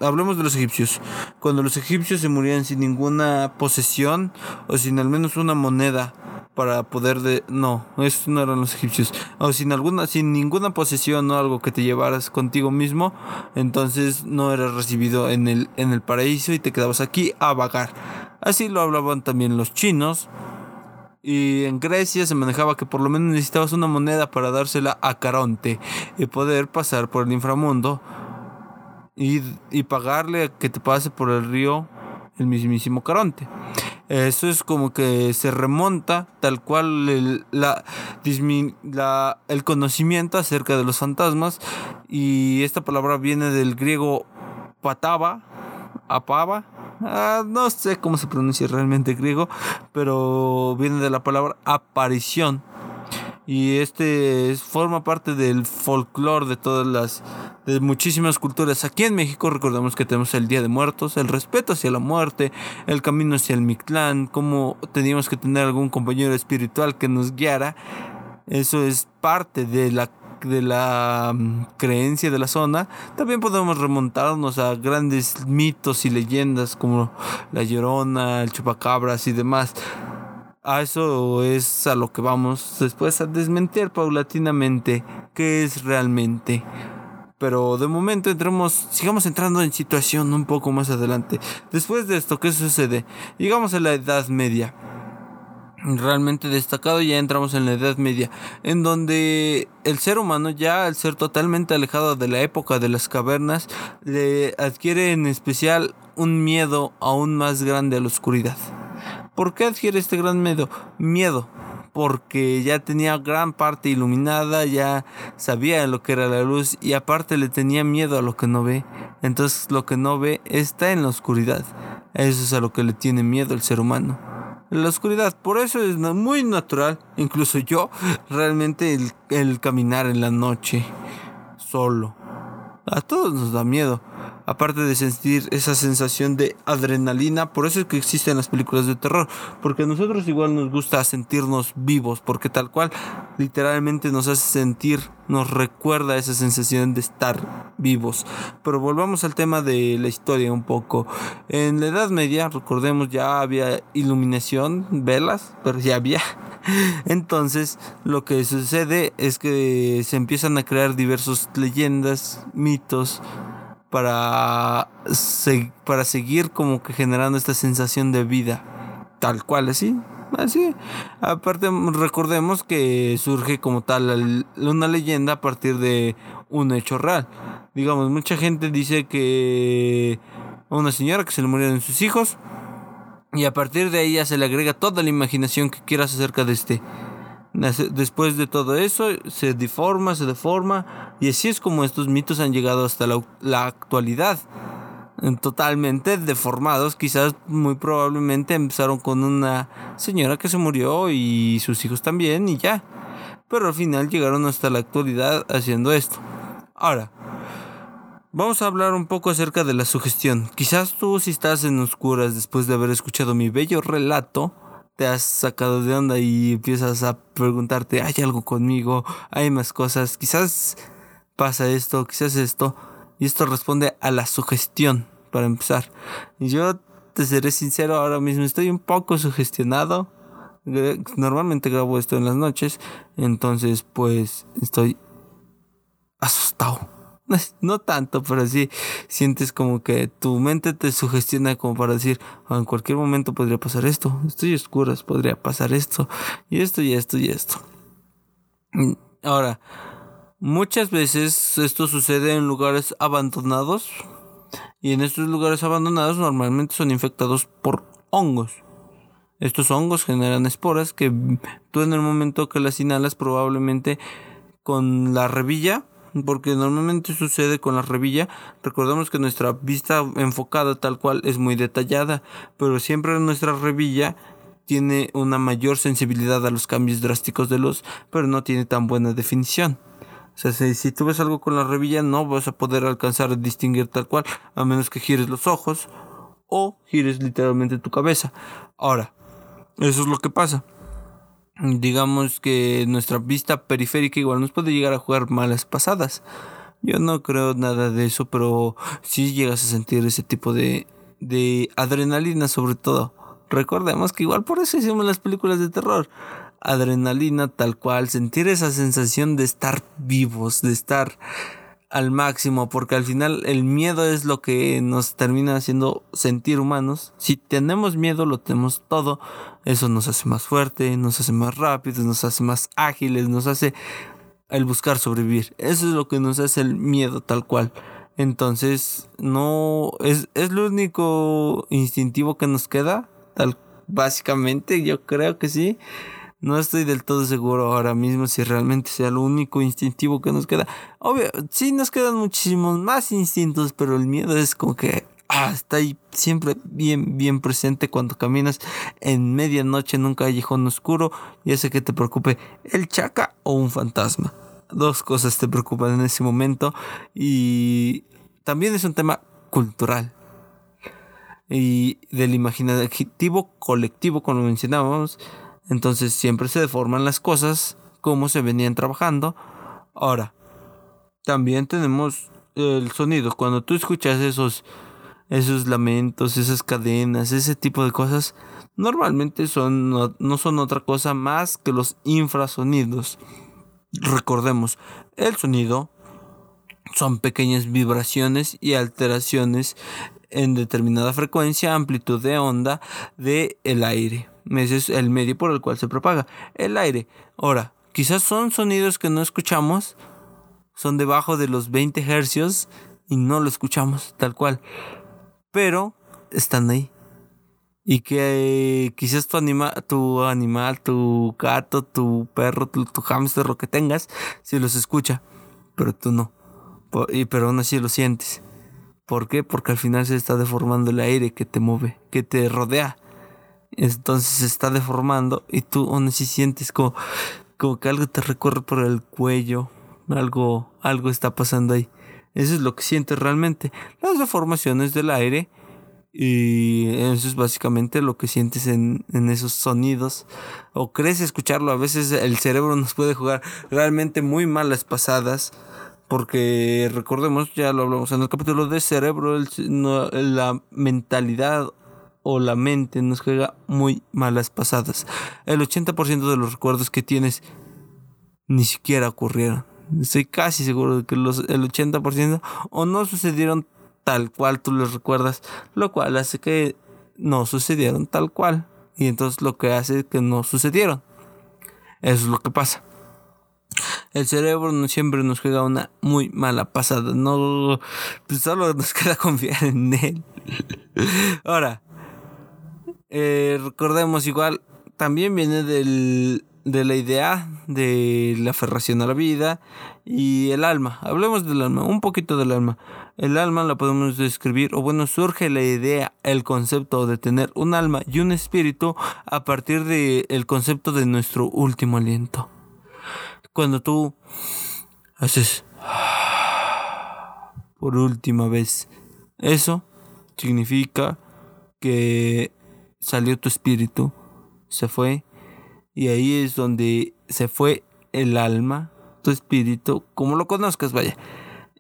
hablemos de los egipcios, cuando los egipcios se morían sin ninguna posesión o sin al menos una moneda para poder de no, esos no eran los egipcios, o sin alguna sin ninguna posesión o algo que te llevaras contigo mismo, entonces no eras recibido en el en el paraíso y te quedabas aquí a vagar. Así lo hablaban también los chinos y en Grecia se manejaba que por lo menos necesitabas una moneda para dársela a Caronte y poder pasar por el inframundo y, y pagarle que te pase por el río el mismísimo Caronte. Eso es como que se remonta tal cual el, la, la, el conocimiento acerca de los fantasmas y esta palabra viene del griego pataba, apava, Ah, no sé cómo se pronuncia realmente griego, pero viene de la palabra aparición. Y este forma parte del folclore de todas las, de muchísimas culturas. Aquí en México recordemos que tenemos el Día de Muertos, el respeto hacia la muerte, el camino hacia el Mictlán, cómo teníamos que tener algún compañero espiritual que nos guiara. Eso es parte de la de la mm, creencia de la zona, también podemos remontarnos a grandes mitos y leyendas como la Llorona, el Chupacabras y demás. A eso es a lo que vamos después a desmentir paulatinamente qué es realmente. Pero de momento entremos, sigamos entrando en situación un poco más adelante. Después de esto, ¿qué sucede? Llegamos a la Edad Media realmente destacado ya entramos en la Edad Media, en donde el ser humano ya al ser totalmente alejado de la época de las cavernas, le adquiere en especial un miedo aún más grande a la oscuridad. ¿Por qué adquiere este gran miedo? Miedo, porque ya tenía gran parte iluminada, ya sabía lo que era la luz y aparte le tenía miedo a lo que no ve. Entonces lo que no ve está en la oscuridad. Eso es a lo que le tiene miedo el ser humano la oscuridad. Por eso es muy natural, incluso yo, realmente el, el caminar en la noche solo. A todos nos da miedo aparte de sentir esa sensación de adrenalina, por eso es que existen las películas de terror, porque a nosotros igual nos gusta sentirnos vivos, porque tal cual literalmente nos hace sentir, nos recuerda esa sensación de estar vivos. Pero volvamos al tema de la historia un poco. En la Edad Media, recordemos, ya había iluminación, velas, pero ya había. Entonces, lo que sucede es que se empiezan a crear diversas leyendas, mitos, para, para seguir como que generando esta sensación de vida, tal cual, así. Así. Aparte, recordemos que surge como tal una leyenda a partir de un hecho real. Digamos, mucha gente dice que una señora que se le murieron sus hijos Y a partir de ya se le agrega toda la imaginación que quieras acerca de este. Después de todo eso, se deforma, se deforma. Y así es como estos mitos han llegado hasta la, la actualidad. Totalmente deformados. Quizás muy probablemente empezaron con una señora que se murió y sus hijos también y ya. Pero al final llegaron hasta la actualidad haciendo esto. Ahora, Vamos a hablar un poco acerca de la sugestión. Quizás tú si estás en oscuras después de haber escuchado mi bello relato, te has sacado de onda y empiezas a preguntarte, ¿hay algo conmigo? ¿Hay más cosas? Quizás pasa esto, quizás esto. Y esto responde a la sugestión, para empezar. Yo te seré sincero, ahora mismo estoy un poco sugestionado. Normalmente grabo esto en las noches, entonces pues estoy asustado. no tanto, pero sí sientes como que tu mente te sugestiona como para decir, ah, en cualquier momento podría pasar esto, estoy oscuras, podría pasar esto, y esto, y esto, y esto. Ahora, muchas veces esto sucede en lugares abandonados, y en estos lugares abandonados normalmente son infectados por hongos. Estos hongos generan esporas que tú en el momento que las inhalas probablemente con la revilla porque normalmente sucede con la revilla. Recordemos que nuestra vista enfocada tal cual es muy detallada, pero siempre nuestra revilla tiene una mayor sensibilidad a los cambios drásticos de luz, pero no tiene tan buena definición. O sea, si, si tú ves algo con la revilla no vas a poder alcanzar a distinguir tal cual, a menos que gires los ojos o gires literalmente tu cabeza. Ahora, eso es lo que pasa digamos que nuestra vista periférica igual nos puede llegar a jugar malas pasadas. Yo no creo nada de eso, pero si llegas a sentir ese tipo de, de adrenalina sobre todo. Recordemos que igual por eso hicimos las películas de terror. Adrenalina tal cual, sentir esa sensación de estar vivos, de estar al máximo, porque al final el miedo es lo que nos termina haciendo sentir humanos. Si tenemos miedo, lo tenemos todo. Eso nos hace más fuerte, nos hace más rápidos, nos hace más ágiles, nos hace el buscar sobrevivir. Eso es lo que nos hace el miedo tal cual. Entonces, no es, es lo único instintivo que nos queda, tal básicamente, yo creo que sí. No estoy del todo seguro ahora mismo si realmente sea lo único instintivo que nos queda. Obvio, sí nos quedan muchísimos más instintos, pero el miedo es como que ah, está ahí siempre bien, bien presente cuando caminas en medianoche en un callejón oscuro, ya sé que te preocupe el chaca o un fantasma. Dos cosas te preocupan en ese momento y también es un tema cultural y del imaginativo colectivo, como mencionábamos entonces siempre se deforman las cosas como se venían trabajando. Ahora, también tenemos el sonido. Cuando tú escuchas esos, esos lamentos, esas cadenas, ese tipo de cosas, normalmente son, no, son otra cosa más que los infrasonidos. Recordemos, el sonido son pequeñas vibraciones y alteraciones en determinada frecuencia, amplitud de onda del el aire. Ese es el medio por el cual se propaga el aire. Ahora, quizás son sonidos que no escuchamos, son debajo de los 20 hercios y no lo escuchamos tal cual, pero están ahí. Y que quizás tu, anima, tu animal, tu gato, tu perro, tu, tu hámster, lo que tengas, si los escucha, pero tú no. y, pero aún así lo sientes. ¿Por qué? Porque al final se está deformando el aire que te mueve, que te rodea. Entonces se está deformando y tú aún así sientes como, como que algo te recorre por el cuello, algo, algo está pasando ahí. Eso es lo que sientes realmente. Las deformaciones del aire y eso es básicamente lo que sientes en, en, esos sonidos. O crees escucharlo. A veces el cerebro nos puede jugar realmente muy malas pasadas. Porque recordemos, ya lo hablamos en el capítulo de cerebro, la mentalidad o la mente nos juega muy malas pasadas. El 80% de los recuerdos que tienes ni siquiera ocurrieron. Estoy casi seguro de que los, el 80% o no sucedieron tal cual tú los recuerdas, lo cual hace que no sucedieron tal cual. Y entonces lo que hace es que no sucedieron. Eso es lo que pasa. El cerebro no siempre nos juega una muy mala pasada. No, pues solo nos queda confiar en él. Ahora, Eh, recordemos igual, también viene del, de la idea de la aferración a la vida y el alma. Hablemos del alma, un poquito del alma. El alma la podemos describir, o bueno, surge la idea, el concepto de tener un alma y un espíritu a partir del el concepto de nuestro último aliento. Cuando tú haces por última vez, eso significa que salió tu espíritu, se fue, y ahí es donde se fue el alma, tu espíritu, como lo conozcas, vaya.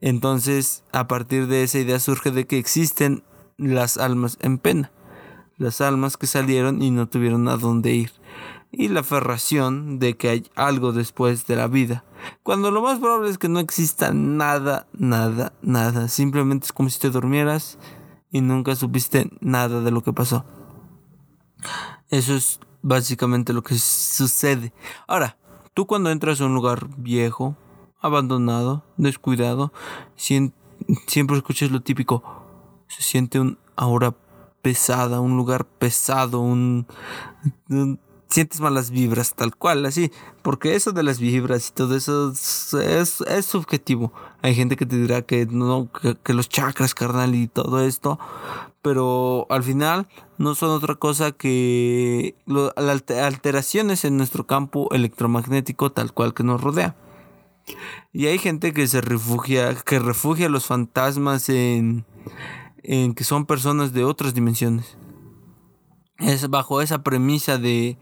Entonces, a partir de esa idea surge de que existen las almas en pena, las almas que salieron y no tuvieron a dónde ir, y la aferración de que hay algo después de la vida, cuando lo más probable es que no exista nada, nada, nada, simplemente es como si te durmieras y nunca supiste nada de lo que pasó. Eso es básicamente lo que sucede. Ahora, tú cuando entras a un lugar viejo, abandonado, descuidado, siempre escuchas lo típico. Se siente un aura pesada, un lugar pesado, un, sientes malas vibras, tal cual, así. Porque eso de las vibras y todo eso es, es, subjetivo. Hay gente que te dirá que no, que, los chakras, carnal, y todo esto. Pero al final no son otra cosa que alteraciones en nuestro campo electromagnético tal cual que nos rodea. Y hay gente que se refugia, que refugia a los fantasmas en, en que son personas de otras dimensiones. Es bajo esa premisa de,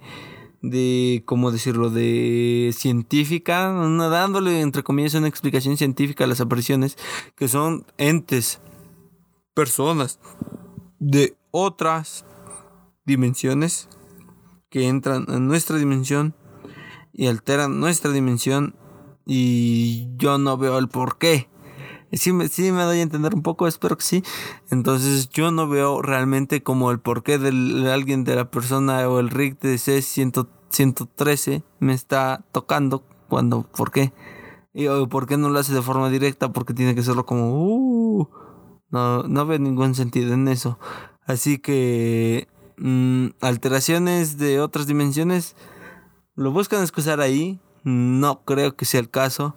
de, ¿cómo decirlo?, de científica, dándole, entre comillas, una explicación científica a las apariciones, que son entes, personas de otras dimensiones que entran en nuestra dimensión y alteran nuestra dimensión y yo no veo el por qué. Sí sí me doy a entender un poco, espero que sí. Entonces yo no veo realmente como el porqué de alguien, de la persona o el rig de C113 me está tocando cuando, ¿por qué? Y por qué no lo hace de forma directa, porque tiene que hacerlo como, uh, no, no veo ningún sentido en eso. Así que mm, alteraciones de otras dimensiones lo buscan excusar ahí no creo que sea el caso.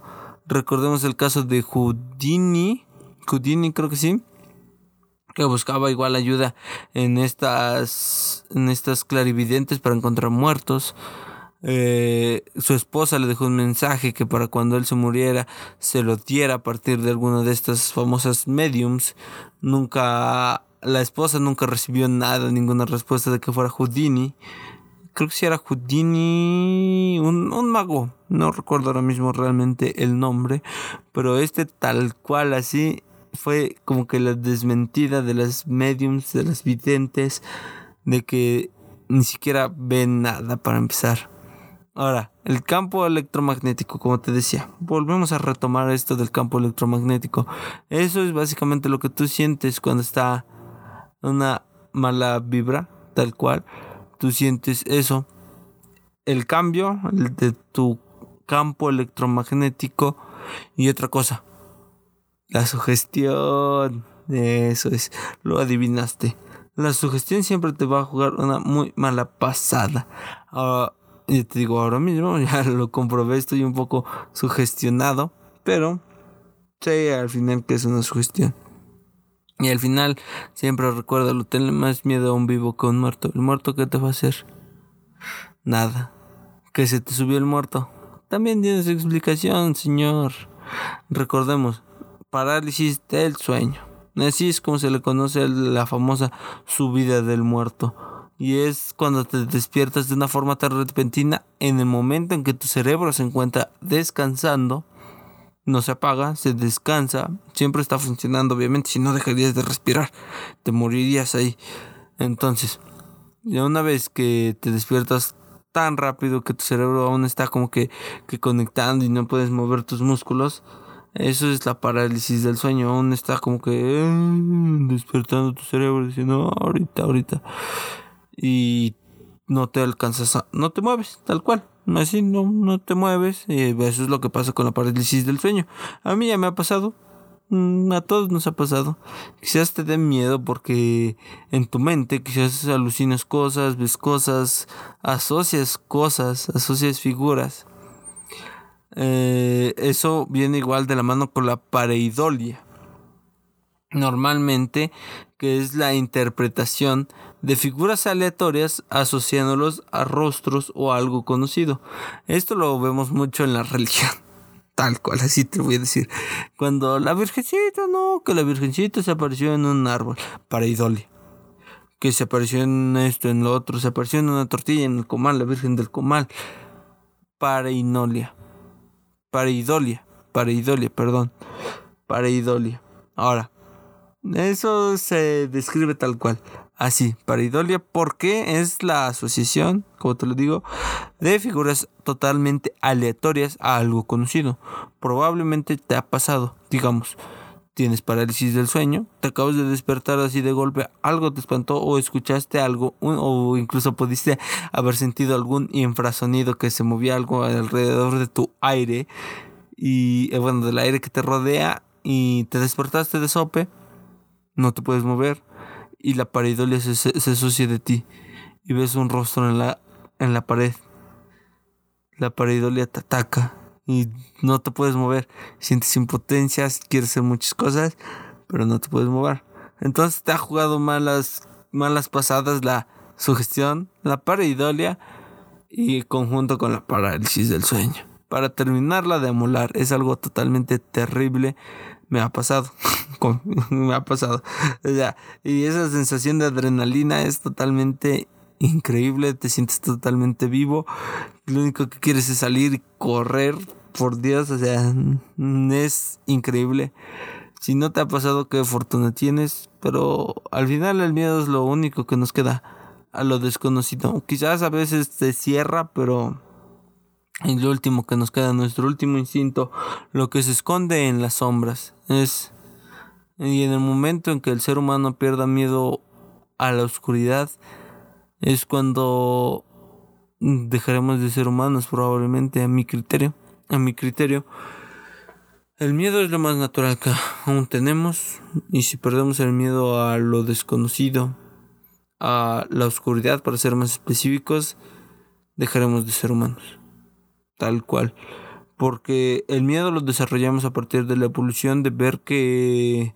Recordemos el caso de Houdini. Houdini creo que sí. Que buscaba igual ayuda en estas, en estas clarividentes para encontrar muertos. Eh, su esposa le dejó un mensaje que para cuando él se muriera se lo diera a partir de alguna de estas famosas mediums. Nunca, la esposa nunca recibió nada, ninguna respuesta de que fuera Houdini creo que si era Houdini, un, un, mago, no recuerdo ahora mismo realmente el nombre, pero este tal cual así fue como que la desmentida de las mediums, de las videntes, de que ni siquiera ven nada para empezar. Ahora, el campo electromagnético, como te decía, volvemos a retomar esto del campo electromagnético. Eso es básicamente lo que tú sientes cuando está una mala vibra, tal cual tú sientes eso. El cambio de tu campo electromagnético y otra cosa. La sugestión. Eso es, lo adivinaste. La sugestión siempre te va a jugar una muy mala pasada. Ahora, te digo, ahora mismo ya lo comprobé, estoy un poco sugestionado, pero sé al final que es una sugestión. Y al final, siempre recuérdalo, ten más miedo a un vivo que a un muerto. ¿El muerto qué te va a hacer? Nada. Que se te subió el muerto. También tiene su explicación, señor. Recordemos, parálisis del sueño. Así es como se le conoce la famosa subida del muerto. Y es cuando te despiertas de una forma tan repentina en el momento en que tu cerebro se encuentra descansando no se apaga, se descansa, siempre está funcionando, obviamente, si no dejarías de respirar, te morirías ahí. Entonces, ya una vez que te despiertas tan rápido que tu cerebro aún está como que, que conectando y no puedes mover tus músculos, eso es la parálisis del sueño, aún está como que despertando tu cerebro diciendo ahorita, ahorita. Y no te alcanzas a, no te mueves, tal cual así no, no te mueves. Y eso es lo que pasa con la parálisis del sueño. A mí ya me ha pasado. Mm, a todos nos ha pasado. Quizás te den miedo porque en tu mente quizás alucinas cosas, ves cosas, asocias cosas, asocias figuras. Eh, eso viene igual de la mano con la pareidolia. Normalmente, que es la interpretación de figuras aleatorias asociándolos a rostros o algo conocido. Esto lo vemos mucho en la religión. Tal cual, así te voy a decir. Cuando la virgencita, no, que la virgencita se apareció en un árbol, pareidolia. Que se apareció en esto, en lo otro, se apareció en una tortilla, en el comal, la virgen del comal. Pareinolia pareidolia, pareidolia, perdón, pareidolia. Ahora, eso se describe tal cual, así, pareidolia, porque es la asociación, como te lo digo, de figuras totalmente aleatorias a algo conocido. Probablemente te ha pasado, digamos, tienes parálisis del sueño, te acabas de despertar así de golpe, algo te espantó o escuchaste algo o incluso pudiste haber sentido algún infrasonido que se movía algo alrededor de tu aire y eh, bueno, del aire que te rodea y te despertaste de sope, no te puedes mover y la pareidolia se, se, asocia de ti y ves un rostro en la, en la pared. La pareidolia te ataca y no te puedes mover. Sientes impotencia, quieres hacer muchas cosas, pero no te puedes mover. Entonces te ha jugado malas, malas pasadas la sugestión, la pareidolia y conjunto con la parálisis del sueño. Para terminarla de amolar es algo totalmente terrible. Me ha pasado. me ha pasado. y esa sensación de adrenalina es totalmente increíble, te sientes totalmente vivo. Lo único que quieres es salir y correr, por Dios, o sea, es increíble. Si no te ha pasado, qué fortuna tienes, pero al final el miedo es lo único que nos queda a lo desconocido. Quizás a veces te cierra, pero es lo último que nos queda, nuestro último instinto, lo que se esconde en las sombras. Es y en el momento en que el ser humano pierda miedo a la oscuridad, es cuando dejaremos de ser humanos, probablemente, a mi criterio. A mi criterio. El miedo es lo más natural que aún tenemos. Y si perdemos el miedo a lo desconocido, a la oscuridad, para ser más específicos, dejaremos de ser humanos. Tal cual. Porque el miedo lo desarrollamos a partir de la evolución de ver que,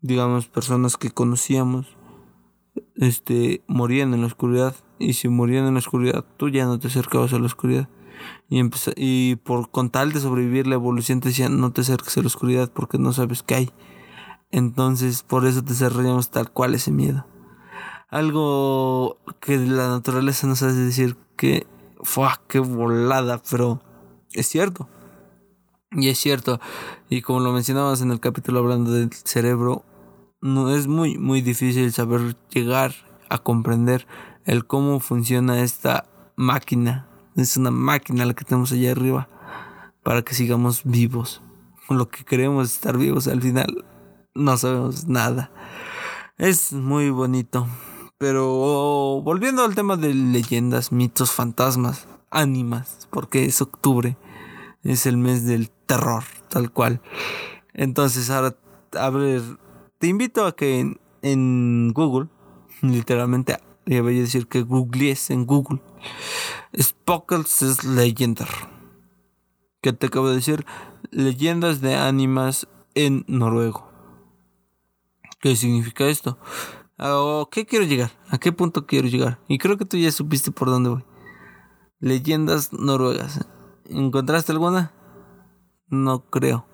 digamos, personas que conocíamos este, morían en la oscuridad. Y si morían en la oscuridad, tú ya no te acercabas a la oscuridad. Y, y por con tal de sobrevivir la evolución te decía, no te acerques a la oscuridad porque no sabes qué hay. Entonces, por eso desarrollamos tal cual ese miedo. Algo que la naturaleza nos hace decir que, fue qué volada, pero es cierto. Y es cierto. Y como lo mencionabas en el capítulo hablando del cerebro, no es muy muy difícil saber llegar a comprender el cómo funciona esta máquina. Es una máquina la que tenemos allá arriba para que sigamos vivos. Lo que queremos estar vivos al final no sabemos nada. Es muy bonito. Pero volviendo al tema de leyendas, mitos, fantasmas, ánimas, porque es octubre, es el mes del terror, tal cual. Entonces ahora a ver te invito a que en, Google, literalmente, voy a decir que googlees en Google, Spockles es Legender. ¿Qué te acabo de decir? Leyendas de ánimas en noruego. ¿Qué significa esto? ¿A qué quiero llegar? ¿A qué punto quiero llegar? Y creo que tú ya supiste por dónde voy. Leyendas noruegas. ¿Encontraste alguna? No creo.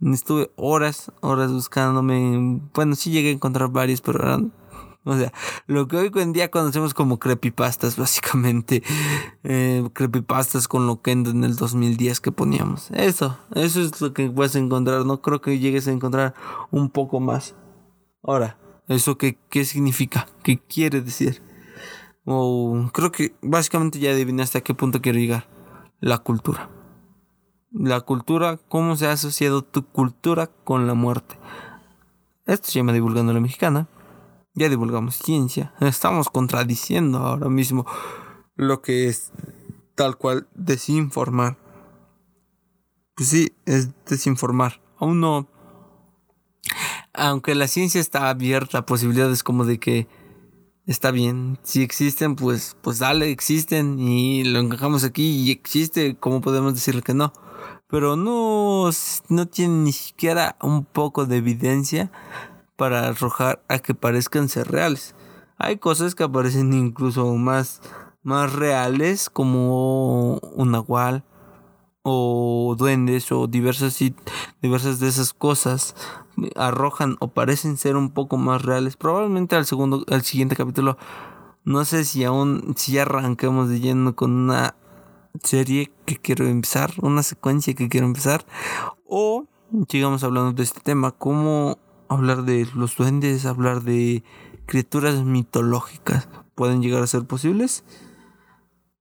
Estuve horas, horas buscándome. Bueno, sí llegué a encontrar varios, pero eran. O sea, lo que hoy en día conocemos como creepypastas, básicamente. Eh, creepypastas con lo que en el 2010 que poníamos. Eso, eso es lo que a encontrar. No creo que llegues a encontrar un poco más. Ahora, ¿eso qué, qué significa? ¿Qué quiere decir? O creo que básicamente ya adivinaste a qué punto quiero llegar. La cultura la cultura, cómo se ha asociado tu cultura con la muerte. Esto se llama divulgando la mexicana. Ya divulgamos ciencia. Estamos contradiciendo ahora mismo lo que es tal cual desinformar. Pues sí, es desinformar. Aún no aunque la ciencia está abierta a posibilidades como de que está bien, si existen, pues, pues dale, existen y lo encajamos aquí y existe, ¿cómo podemos decirle que no? Pero no, no tiene ni siquiera un poco de evidencia para arrojar a que parezcan ser reales. Hay cosas que aparecen incluso más, más reales como un nahual o duendes o diversas, diversas de esas cosas arrojan o parecen ser un poco más reales. Probablemente al segundo, al siguiente capítulo, no sé si aún, si ya arranquemos de lleno con una serie que quiero empezar, una secuencia que quiero empezar, o sigamos hablando de este tema, cómo hablar de los duendes, hablar de criaturas mitológicas, pueden llegar a ser posibles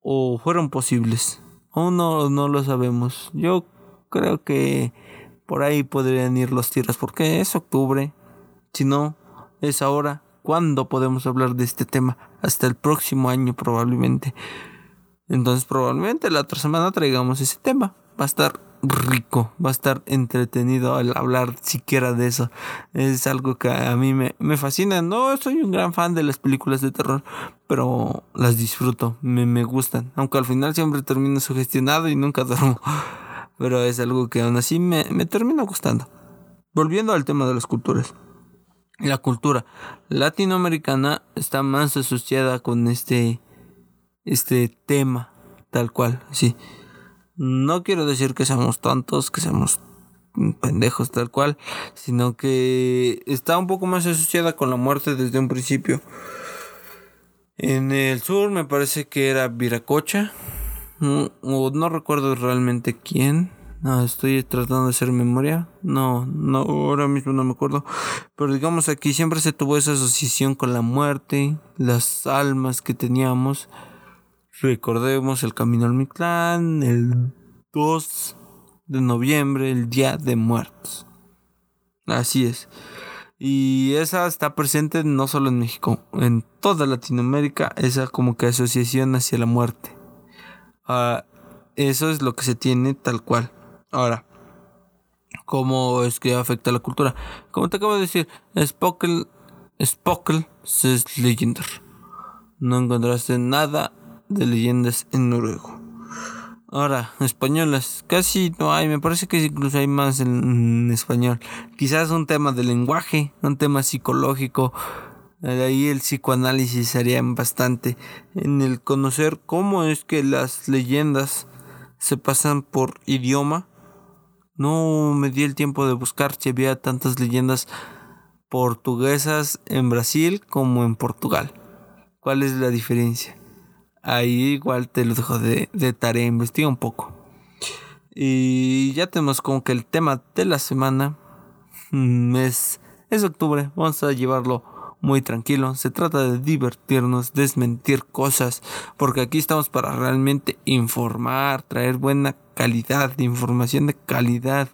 o fueron posibles. Aún no, no lo sabemos. Yo creo que por ahí podrían ir los tiros porque es octubre. Si no, es ahora. ¿Cuándo podemos hablar de este tema? Hasta el próximo año probablemente. Entonces probablemente la otra semana traigamos ese tema. Va a estar rico, va a estar entretenido al hablar siquiera de eso. Es algo que a mí me, me fascina. No soy un gran fan de las películas de terror, pero las disfruto, me, me gustan. Aunque al final siempre termino sugestionado y nunca duermo pero es algo que aún así me, me termina gustando. Volviendo al tema de las culturas. La cultura latinoamericana está más asociada con este, este tema, tal cual, sí. No quiero decir que seamos tontos, que seamos pendejos tal cual, sino que está un poco más asociada con la muerte desde un principio. En el sur me parece que era Viracocha, no, no recuerdo realmente quién. No, estoy tratando de hacer memoria. No, no, ahora mismo no me acuerdo. Pero digamos aquí siempre se tuvo esa asociación con la muerte, las almas que teníamos. Recordemos el camino al Mictlán, el 2 de noviembre, el Día de Muertos. Así es. Y esa está presente no solo en México, en toda Latinoamérica, esa como que asociación hacia la muerte. Ah, eso es lo que se tiene tal cual. Ahora, ¿cómo es que afecta la cultura? Como te acabo de decir, Spokkel, Spokkel es leyenda. No encontraste nada de leyendas en noruego. Ahora, españolas, casi no hay, me parece que incluso hay más en, español. Quizás un tema de lenguaje, un tema psicológico, de ahí el psicoanálisis haría bastante en el conocer cómo es que las leyendas se pasan por idioma. No me di el tiempo de buscar si había tantas leyendas portuguesas en Brasil como en Portugal. ¿Cuál es la diferencia? Ahí igual te lo dejo de, de tarea, investiga un poco. Y ya tenemos como que el tema de la semana mm, es, es octubre. Vamos a llevarlo muy tranquilo. Se trata de divertirnos, desmentir cosas, porque aquí estamos para realmente informar, traer buena calidad, información de calidad.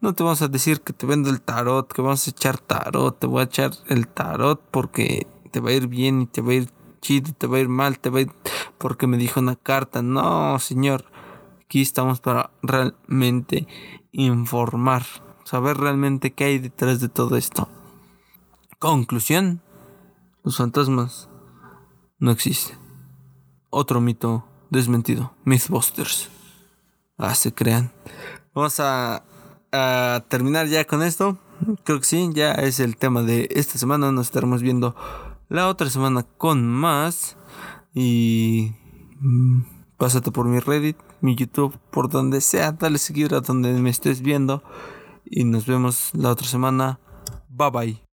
No te vamos a decir que te vendo el tarot, que vamos a echar tarot, te voy a echar el tarot porque te va a ir bien y te va a ir chido, te va a ir mal, te va a ir porque me dijo una carta. No, señor. Aquí estamos para realmente informar, saber realmente qué hay detrás de todo esto. Conclusión. Los fantasmas no existen. Otro mito desmentido. Mythbusters. Ah, se crean. Vamos a, a terminar ya con esto. Creo que sí, ya es el tema de esta semana. Nos estaremos viendo la otra semana con más. Y mm, pásate por mi Reddit, mi YouTube, por donde sea. Dale seguir a donde me estés viendo. Y nos vemos la otra semana. Bye bye.